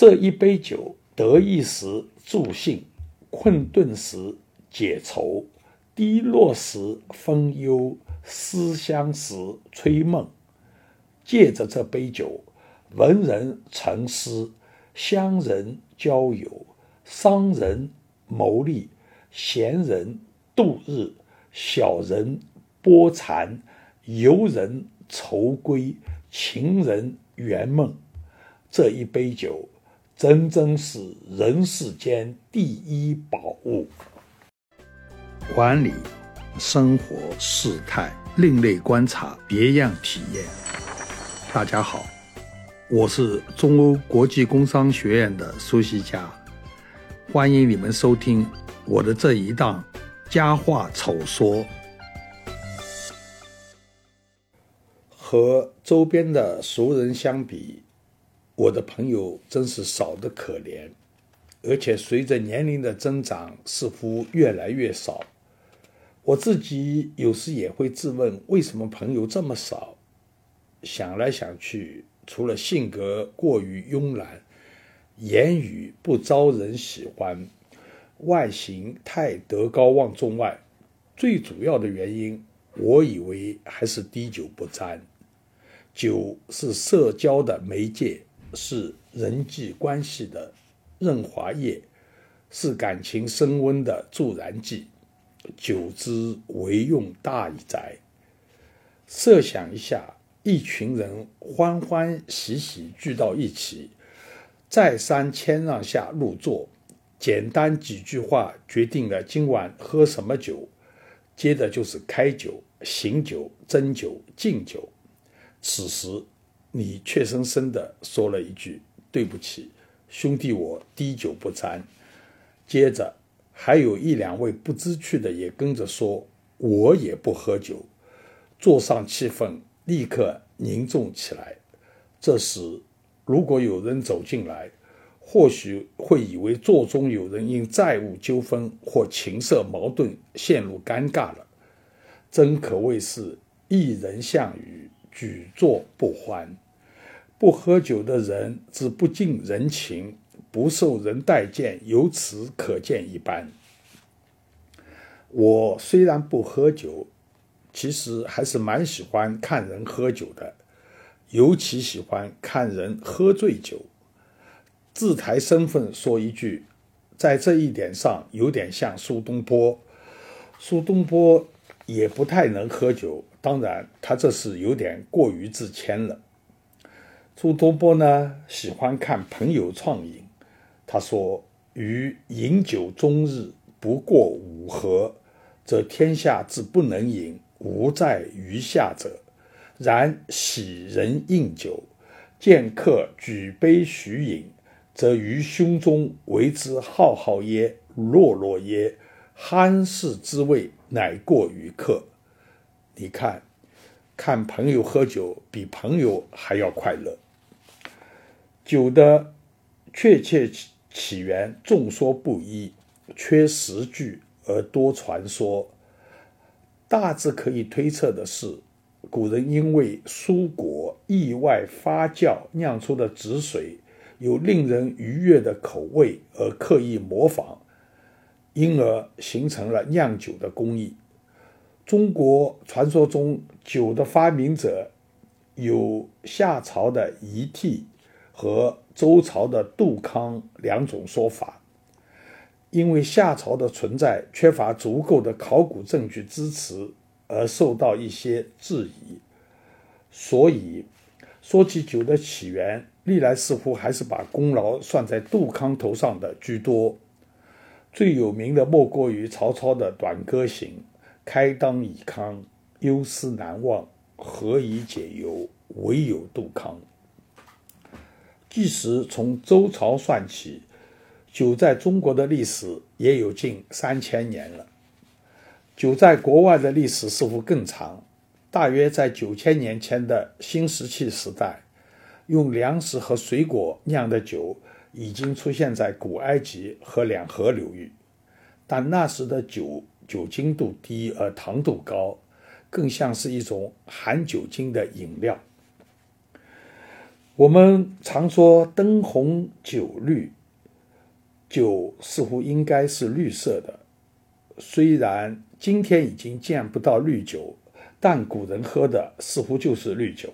这一杯酒，得意时助兴，困顿时解愁，低落时分忧，思乡时吹梦。借着这杯酒，文人沉思，乡人交友，商人谋利，闲人度日，小人波禅，游人愁归，情人圆梦。这一杯酒。真真是人世间第一宝物。管理、生活、事态、另类观察、别样体验。大家好，我是中欧国际工商学院的苏西佳，欢迎你们收听我的这一档佳话丑说。和周边的熟人相比。我的朋友真是少得可怜，而且随着年龄的增长，似乎越来越少。我自己有时也会自问，为什么朋友这么少？想来想去，除了性格过于慵懒，言语不招人喜欢，外形太德高望重外，最主要的原因，我以为还是滴酒不沾。酒是社交的媒介。是人际关系的润滑液，是感情升温的助燃剂。久之，为用大矣哉！设想一下，一群人欢欢喜喜聚到一起，再三谦让下入座，简单几句话决定了今晚喝什么酒，接着就是开酒、醒酒、斟酒、敬酒。此时。你怯生生地说了一句：“对不起，兄弟，我滴酒不沾。”接着，还有一两位不知趣的也跟着说：“我也不喝酒。”座上气氛立刻凝重起来。这时，如果有人走进来，或许会以为座中有人因债务纠纷或情色矛盾陷入尴尬了。真可谓是一人项羽。举座不欢，不喝酒的人之不近人情，不受人待见，由此可见一斑。我虽然不喝酒，其实还是蛮喜欢看人喝酒的，尤其喜欢看人喝醉酒。自抬身份说一句，在这一点上有点像苏东坡。苏东坡也不太能喝酒。当然，他这是有点过于自谦了。苏东坡呢，喜欢看朋友畅饮。他说：“余饮酒终日不过五合，则天下之不能饮，无在余下者。然喜人应酒，见客举杯许饮，则于胸中为之浩浩耶，落落耶，酣适之味，乃过于客。”你看，看朋友喝酒比朋友还要快乐。酒的确切起源众说不一，缺实据而多传说。大致可以推测的是，古人因为蔬果意外发酵酿出的汁水有令人愉悦的口味，而刻意模仿，因而形成了酿酒的工艺。中国传说中酒的发明者有夏朝的仪替和周朝的杜康两种说法。因为夏朝的存在缺乏足够的考古证据支持，而受到一些质疑，所以说起酒的起源，历来似乎还是把功劳算在杜康头上的居多。最有名的莫过于曹操的《短歌行》。开当以康，忧思难忘，何以解忧？唯有杜康。即使从周朝算起，酒在中国的历史也有近三千年了。酒在国外的历史似乎更长，大约在九千年前的新石器时代，用粮食和水果酿的酒已经出现在古埃及和两河流域，但那时的酒。酒精度低而糖度高，更像是一种含酒精的饮料。我们常说灯红酒绿，酒似乎应该是绿色的。虽然今天已经见不到绿酒，但古人喝的似乎就是绿酒。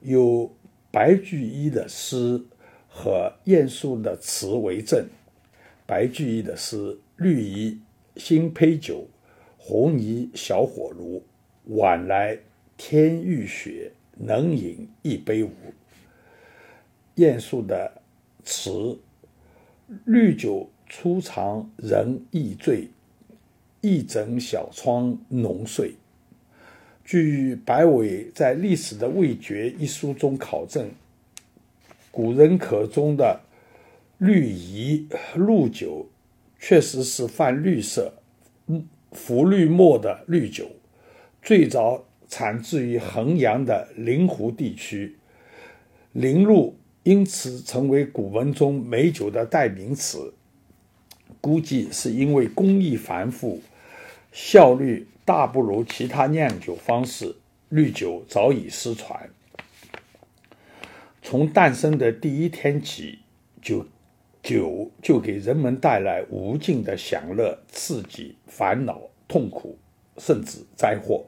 有白居易的诗和晏殊的词为证。白居易的诗：“绿蚁新醅酒，红泥小火炉。晚来天欲雪，能饮一杯无？”晏殊的词：“绿酒初尝人易醉，一枕小窗浓睡。”据白伟在《历史的味觉》一书中考证，古人口中的绿蚁、露酒，确实是泛绿色、浮绿墨的绿酒，最早产自于衡阳的灵湖地区，灵鹿。因此，成为古文中美酒的代名词。估计是因为工艺繁复，效率大不如其他酿酒方式，绿酒早已失传。从诞生的第一天起，就酒就给人们带来无尽的享乐、刺激、烦恼、痛苦，甚至灾祸。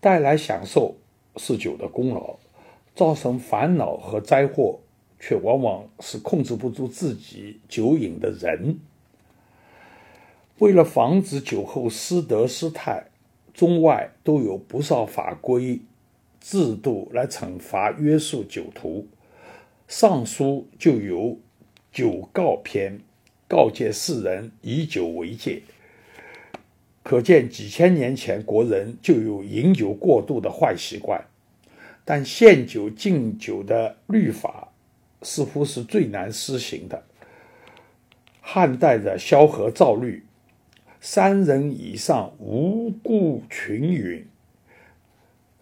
带来享受是酒的功劳，造成烦恼和灾祸。却往往是控制不住自己酒瘾的人。为了防止酒后失德失态，中外都有不少法规制度来惩罚约束酒徒。尚书就有《酒告篇》，告诫世人以酒为戒。可见几千年前国人就有饮酒过度的坏习惯。但限酒禁酒的律法。似乎是最难施行的。汉代的萧何造律：三人以上无故群饮，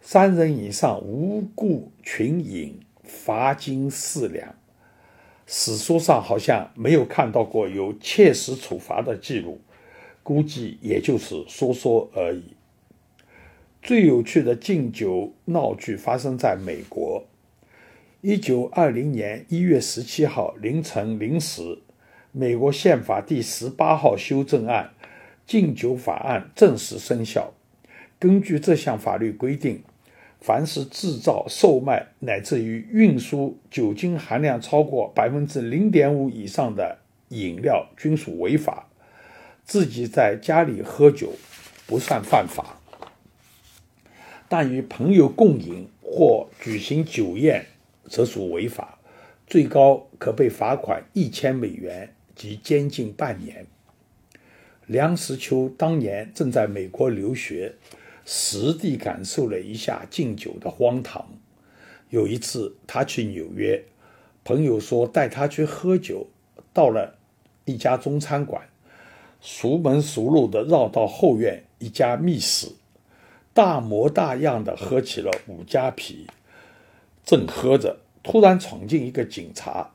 三人以上无故群饮，罚金四两。史书上好像没有看到过有切实处罚的记录，估计也就是说说而已。最有趣的敬酒闹剧发生在美国。一九二零年一月十七号凌晨零时，美国宪法第十八号修正案《禁酒法案》正式生效。根据这项法律规定，凡是制造、售卖乃至于运输酒精含量超过百分之零点五以上的饮料均属违法。自己在家里喝酒不算犯法，但与朋友共饮或举行酒宴。则属违法，最高可被罚款一千美元及监禁半年。梁实秋当年正在美国留学，实地感受了一下敬酒的荒唐。有一次，他去纽约，朋友说带他去喝酒，到了一家中餐馆，熟门熟路的绕到后院一家密室，大模大样的喝起了五加啤。正喝着，突然闯进一个警察，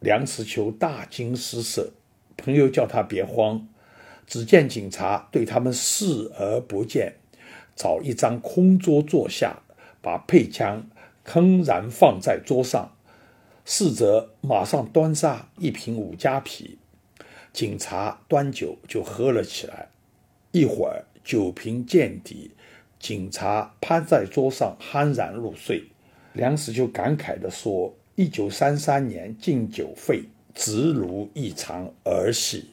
梁实秋大惊失色。朋友叫他别慌。只见警察对他们视而不见，找一张空桌坐下，把配枪铿然放在桌上。侍者马上端上一瓶五加啤，警察端酒就喝了起来。一会儿酒瓶见底，警察趴在桌上酣然入睡。梁实秋感慨地说：“一九三三年禁酒费，直如一场儿戏。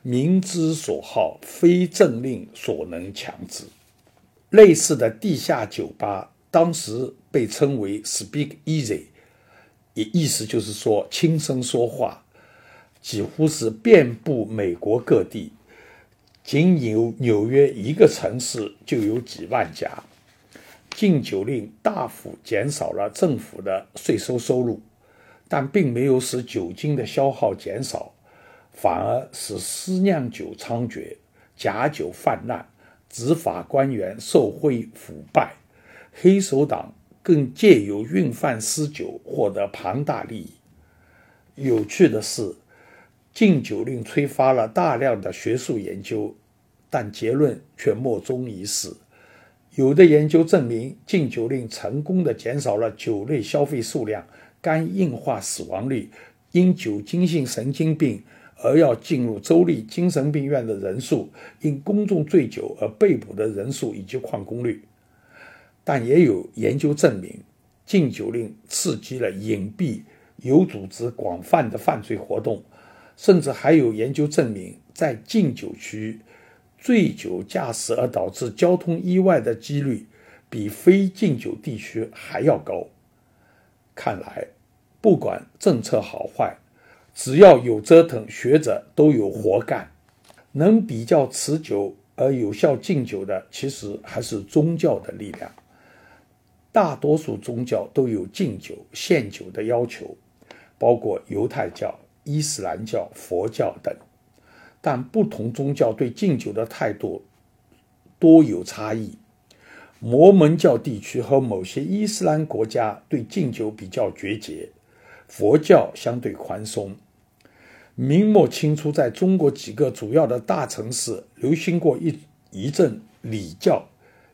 民之所好，非政令所能强制。”类似的地下酒吧当时被称为 “Speak Easy”，意意思就是说轻声说话，几乎是遍布美国各地，仅有纽约一个城市就有几万家。禁酒令大幅减少了政府的税收收入，但并没有使酒精的消耗减少，反而使私酿酒猖獗、假酒泛滥、执法官员受贿腐败，黑手党更借由运贩私酒获得庞大利益。有趣的是，禁酒令催发了大量的学术研究，但结论却莫衷一是。有的研究证明，禁酒令成功的减少了酒类消费数量，肝硬化死亡率，因酒精性神经病而要进入州立精神病院的人数，因公众醉酒而被捕的人数以及旷工率。但也有研究证明，禁酒令刺激了隐蔽、有组织、广泛的犯罪活动，甚至还有研究证明，在禁酒区醉酒驾驶而导致交通意外的几率比非禁酒地区还要高。看来，不管政策好坏，只要有折腾，学者都有活干。能比较持久而有效禁酒的，其实还是宗教的力量。大多数宗教都有禁酒、限酒的要求，包括犹太教、伊斯兰教、佛教等。但不同宗教对禁酒的态度多有差异。摩门教地区和某些伊斯兰国家对禁酒比较决绝，佛教相对宽松。明末清初，在中国几个主要的大城市流行过一一阵礼教，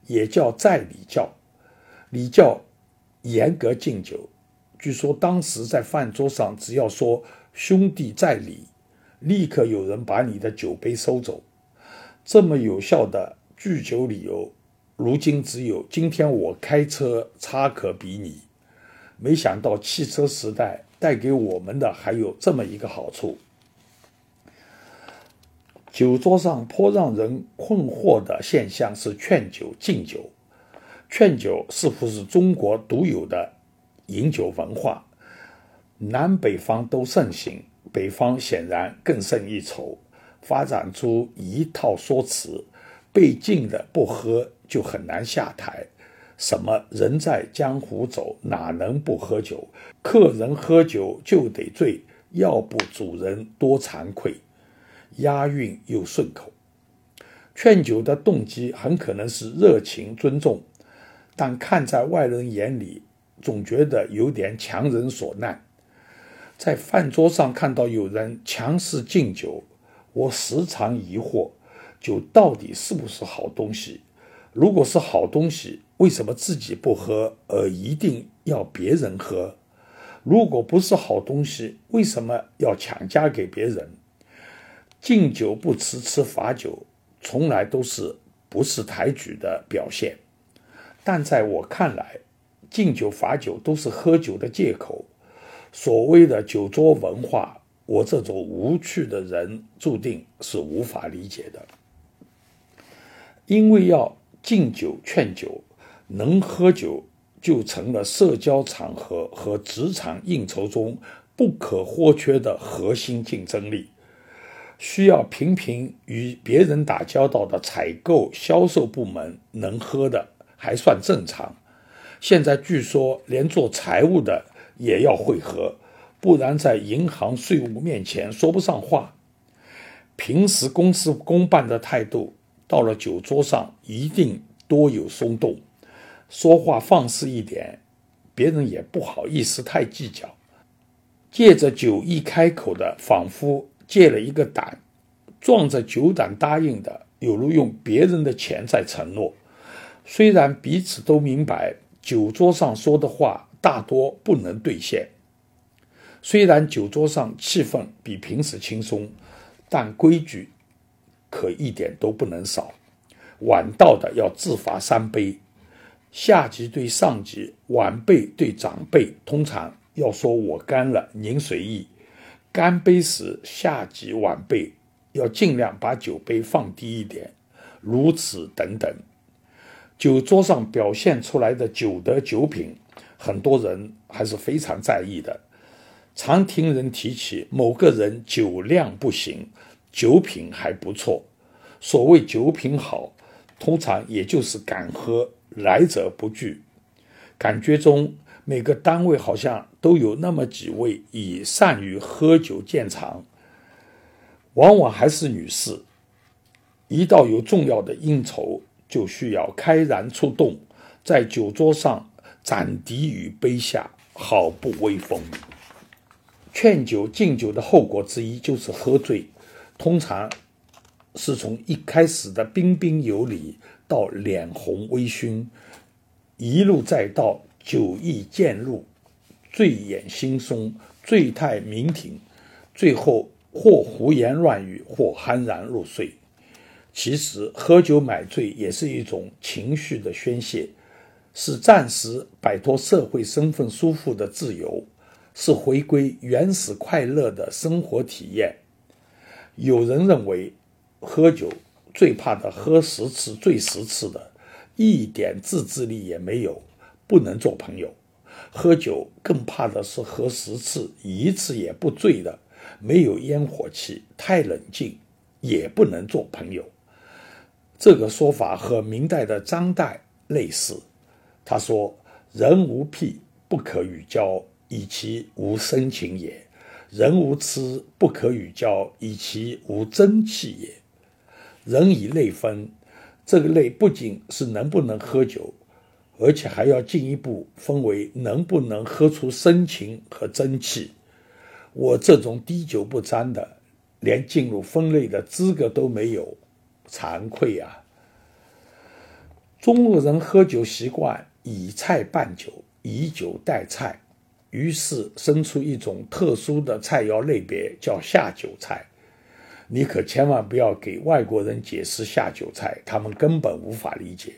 也叫在礼教。礼教严格敬酒，据说当时在饭桌上，只要说“兄弟在礼”，立刻有人把你的酒杯收走。这么有效的拒酒理由，如今只有今天我开车差可比拟。没想到汽车时代带给我们的还有这么一个好处：酒桌上颇让人困惑的现象是劝酒敬酒。劝酒似乎是中国独有的饮酒文化，南北方都盛行，北方显然更胜一筹，发展出一套说辞：被禁的不喝就很难下台，什么人在江湖走，哪能不喝酒？客人喝酒就得醉，要不主人多惭愧。押韵又顺口，劝酒的动机很可能是热情尊重。但看在外人眼里，总觉得有点强人所难。在饭桌上看到有人强势敬酒，我时常疑惑：酒到底是不是好东西？如果是好东西，为什么自己不喝，而一定要别人喝？如果不是好东西，为什么要强加给别人？敬酒不吃吃罚酒，从来都是不识抬举的表现。但在我看来，敬酒罚酒都是喝酒的借口。所谓的酒桌文化，我这种无趣的人注定是无法理解的。因为要敬酒劝酒，能喝酒就成了社交场合和职场应酬中不可或缺的核心竞争力。需要频频与别人打交道的采购、销售部门能喝的。还算正常，现在据说连做财务的也要会喝，不然在银行税务面前说不上话。平时公事公办的态度，到了酒桌上一定多有松动，说话放肆一点，别人也不好意思太计较。借着酒一开口的，仿佛借了一个胆，壮着酒胆答应的，有如用别人的钱在承诺。虽然彼此都明白酒桌上说的话大多不能兑现，虽然酒桌上气氛比平时轻松，但规矩可一点都不能少。晚到的要自罚三杯，下级对上级，晚辈对长辈，通常要说我干了，您随意。干杯时，下级晚辈要尽量把酒杯放低一点，如此等等。酒桌上表现出来的酒德酒品，很多人还是非常在意的。常听人提起某个人酒量不行，酒品还不错。所谓酒品好，通常也就是敢喝，来者不拒。感觉中，每个单位好像都有那么几位以善于喝酒见长，往往还是女士。一到有重要的应酬，就需要开然出动，在酒桌上斩敌于杯下，好不威风。劝酒敬酒的后果之一就是喝醉，通常是从一开始的彬彬有礼，到脸红微醺，一路再到酒意渐入，醉眼惺忪，醉态明庭，最后或胡言乱语，或酣然入睡。其实，喝酒买醉也是一种情绪的宣泄，是暂时摆脱社会身份束缚的自由，是回归原始快乐的生活体验。有人认为，喝酒最怕的喝十次醉十次的，一点自制力也没有，不能做朋友。喝酒更怕的是喝十次一次也不醉的，没有烟火气，太冷静，也不能做朋友。这个说法和明代的张岱类似。他说：“人无癖，不可与交，以其无深情也；人无痴，不可与交，以其无真气也。”人以类分，这个类不仅是能不能喝酒，而且还要进一步分为能不能喝出深情和真气。我这种滴酒不沾的，连进入分类的资格都没有。惭愧啊！中国人喝酒习惯以菜拌酒，以酒代菜，于是生出一种特殊的菜肴类别，叫下酒菜。你可千万不要给外国人解释下酒菜，他们根本无法理解。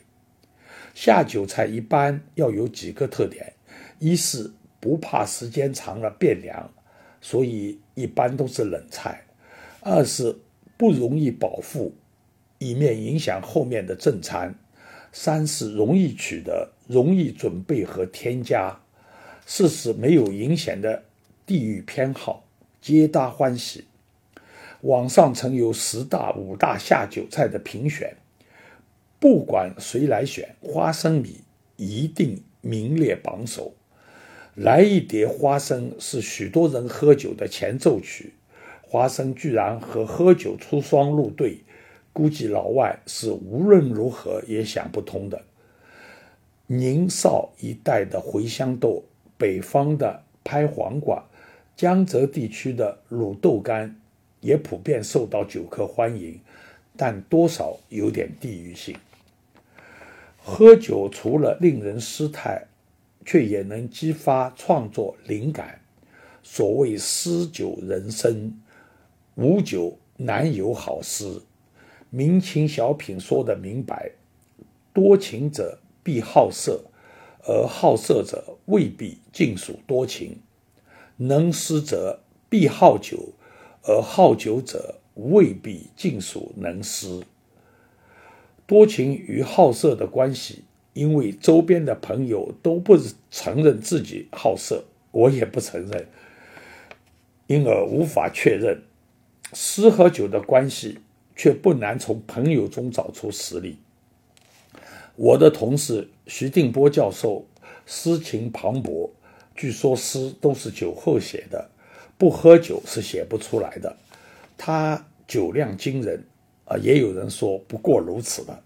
下酒菜一般要有几个特点：一是不怕时间长了变凉，所以一般都是冷菜；二是不容易饱腹。以免影响后面的正餐。三是容易取得、容易准备和添加。四是没有明显的地域偏好，皆大欢喜。网上曾有十大、五大下酒菜的评选，不管谁来选，花生米一定名列榜首。来一碟花生是许多人喝酒的前奏曲，花生居然和喝酒出双入对。估计老外是无论如何也想不通的。宁绍一带的茴香豆，北方的拍黄瓜，江浙地区的卤豆干，也普遍受到酒客欢迎，但多少有点地域性。喝酒除了令人失态，却也能激发创作灵感。所谓诗酒人生，无酒难有好诗。明清小品说得明白：多情者必好色，而好色者未必尽属多情；能诗者必好酒，而好酒者未必尽属能诗。多情与好色的关系，因为周边的朋友都不承认自己好色，我也不承认，因而无法确认诗和酒的关系。却不难从朋友中找出实例。我的同事徐定波教授诗情磅礴，据说诗都是酒后写的，不喝酒是写不出来的。他酒量惊人，也有人说不过如此了。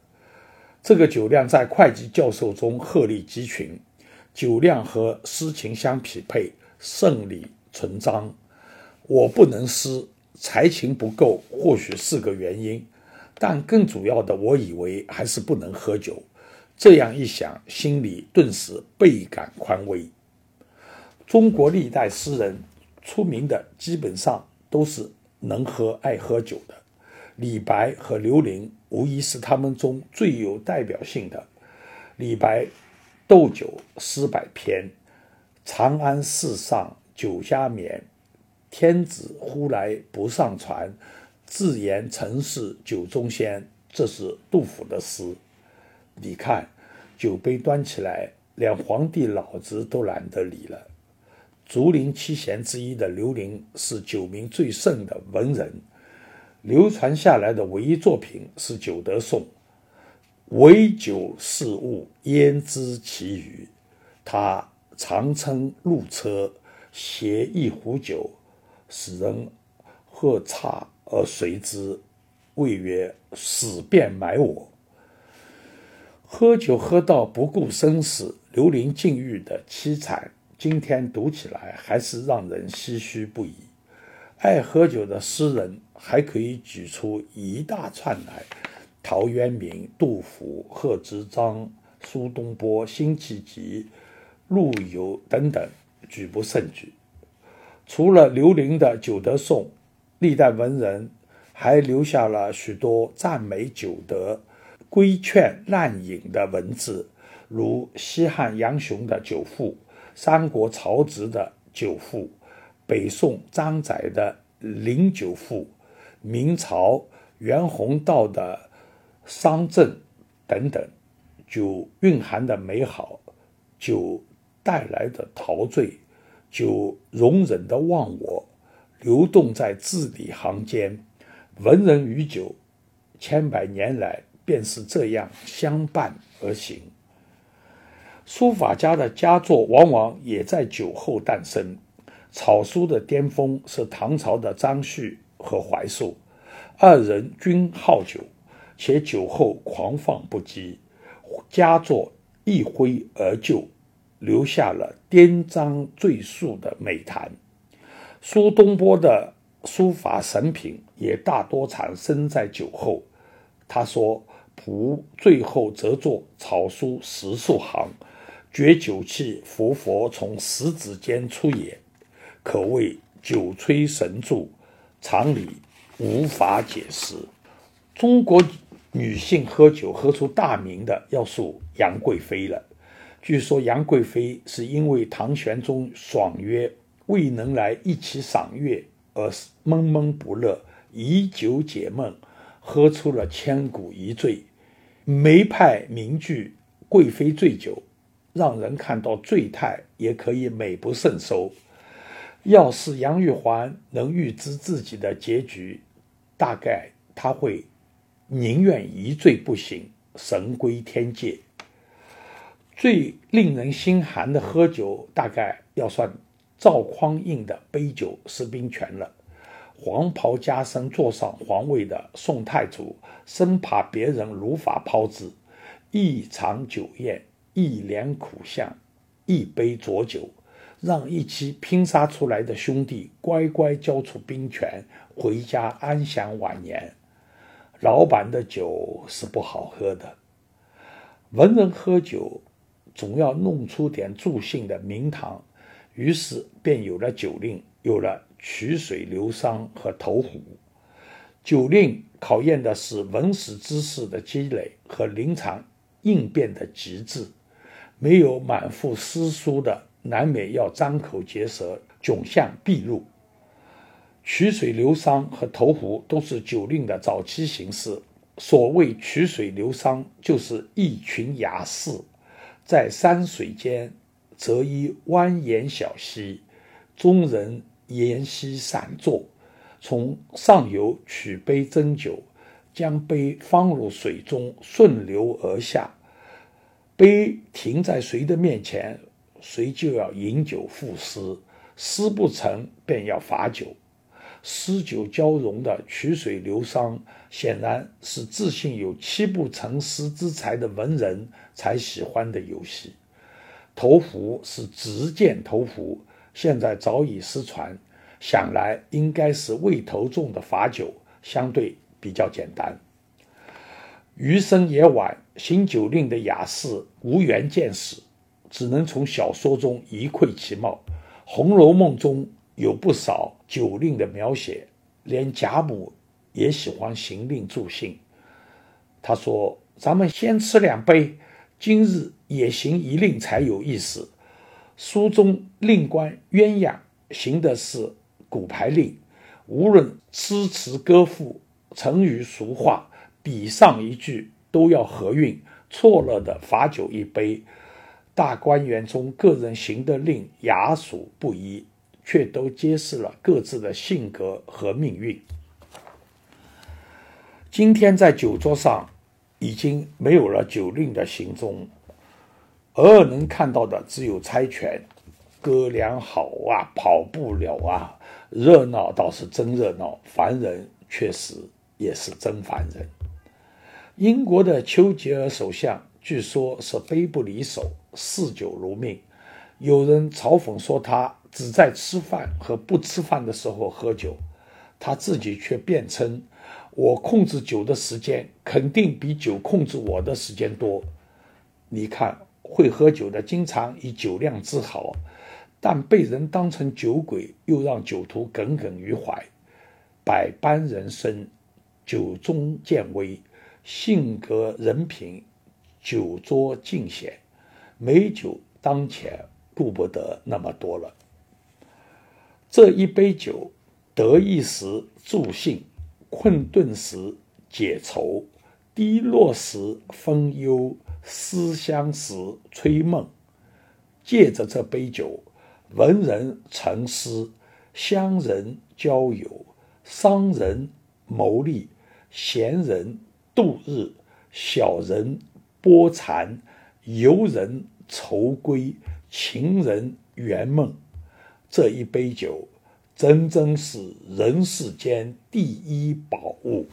这个酒量在会计教授中鹤立鸡群，酒量和诗情相匹配，胜理成章。我不能诗。才情不够，或许是个原因，但更主要的，我以为还是不能喝酒。这样一想，心里顿时倍感宽慰。中国历代诗人出名的，基本上都是能喝、爱喝酒的。李白和刘伶无疑是他们中最有代表性的。李白斗酒诗百篇，“长安市上酒家眠。”天子呼来不上船，自言曾是酒中仙。这是杜甫的诗。你看，酒杯端起来，连皇帝老子都懒得理了。竹林七贤之一的刘伶是酒名最盛的文人，流传下来的唯一作品是《酒德颂》。唯酒是物，焉知其余？他常乘路车，携一壶酒。使人喝茶而随之，谓曰：“死便埋我。”喝酒喝到不顾生死、流离禁欲的凄惨，今天读起来还是让人唏嘘不已。爱喝酒的诗人还可以举出一大串来：陶渊明、杜甫、贺知章、苏东坡、辛弃疾、陆游等等。举不胜举。除了刘伶的《酒德颂》，历代文人还留下了许多赞美酒德、规劝滥饮的文字，如西汉杨雄的《酒赋》，三国曹植的《酒赋》，北宋张载的《临酒赋》，明朝袁宏道的《商政》等等。酒蕴含的美好，酒带来的陶醉。就容忍的忘我，流动在字里行间，文人与酒，千百年来便是这样相伴而行。书法家的佳作往往也在酒后诞生。草书的巅峰是唐朝的张旭和怀素，二人均好酒，且酒后狂放不羁，佳作一挥而就。留下了颠章赘述的美谈。苏东坡的书法神品也大多产生在酒后。他说：“仆最后则作草书十数行，觉酒气浮浮从食指间出也，可谓酒吹神助，常理无法解释。”中国女性喝酒喝出大名的要数杨贵妃了。据说杨贵妃是因为唐玄宗爽约未能来一起赏月而闷闷不乐，以酒解闷，喝出了千古一醉。梅派名句“贵妃醉酒”，让人看到醉态也可以美不胜收。要是杨玉环能预知自己的结局，大概他会宁愿一醉不醒，神归天界。最令人心寒的喝酒，大概要算赵匡胤的杯酒释兵权了。黄袍加身坐上皇位的宋太祖，生怕别人如法炮制，一场酒宴，一脸苦相，一杯浊酒，让一起拼杀出来的兄弟乖乖交出兵权，回家安享晚年。老板的酒是不好喝的，文人喝酒。总要弄出点助兴的名堂，于是便有了酒令，有了曲水流觞和投壶。酒令考验的是文史知识的积累和临场应变的极致，没有满腹诗书的，难免要张口结舌，窘相毕露。曲水流觞和投壶都是酒令的早期形式。所谓曲水流觞，就是一群雅士。在山水间，择一蜿蜒小溪，众人沿溪散坐，从上游取杯斟酒，将杯放入水中，顺流而下。杯停在谁的面前，谁就要饮酒赋诗，诗不成便要罚酒。诗酒交融的曲水流觞，显然是自信有七步成诗之才的文人。才喜欢的游戏，投壶是直剑投壶，现在早已失传。想来应该是未投中的罚酒，相对比较简单。余生也晚，行酒令的雅士无缘见识，只能从小说中一窥其貌。《红楼梦》中有不少酒令的描写，连贾母也喜欢行令助兴。他说：“咱们先吃两杯。”今日也行一令才有意思。书中令官鸳鸯行的是骨牌令，无论诗词歌赋、成语俗话，比上一句都要合韵，错了的罚酒一杯。大观园中个人行的令雅俗不一，却都揭示了各自的性格和命运。今天在酒桌上。已经没有了酒令的行踪，偶尔能看到的只有猜拳，歌良好啊，跑不了啊，热闹倒是真热闹，烦人确实也是真烦人。英国的丘吉尔首相据说是杯不离手，嗜酒如命，有人嘲讽说他只在吃饭和不吃饭的时候喝酒，他自己却辩称。我控制酒的时间肯定比酒控制我的时间多。你看，会喝酒的经常以酒量自豪，但被人当成酒鬼，又让酒徒耿耿于怀。百般人生，酒中见微；性格人品，酒桌尽显。美酒当前，顾不得那么多了。这一杯酒，得意时助兴，困顿时解愁，低落时分忧，思乡时吹梦。借着这杯酒，文人沉思，乡人交友，商人谋利，闲人度日，小人波禅，游人愁归，情人圆梦。这一杯酒，真真是人世间第一宝物。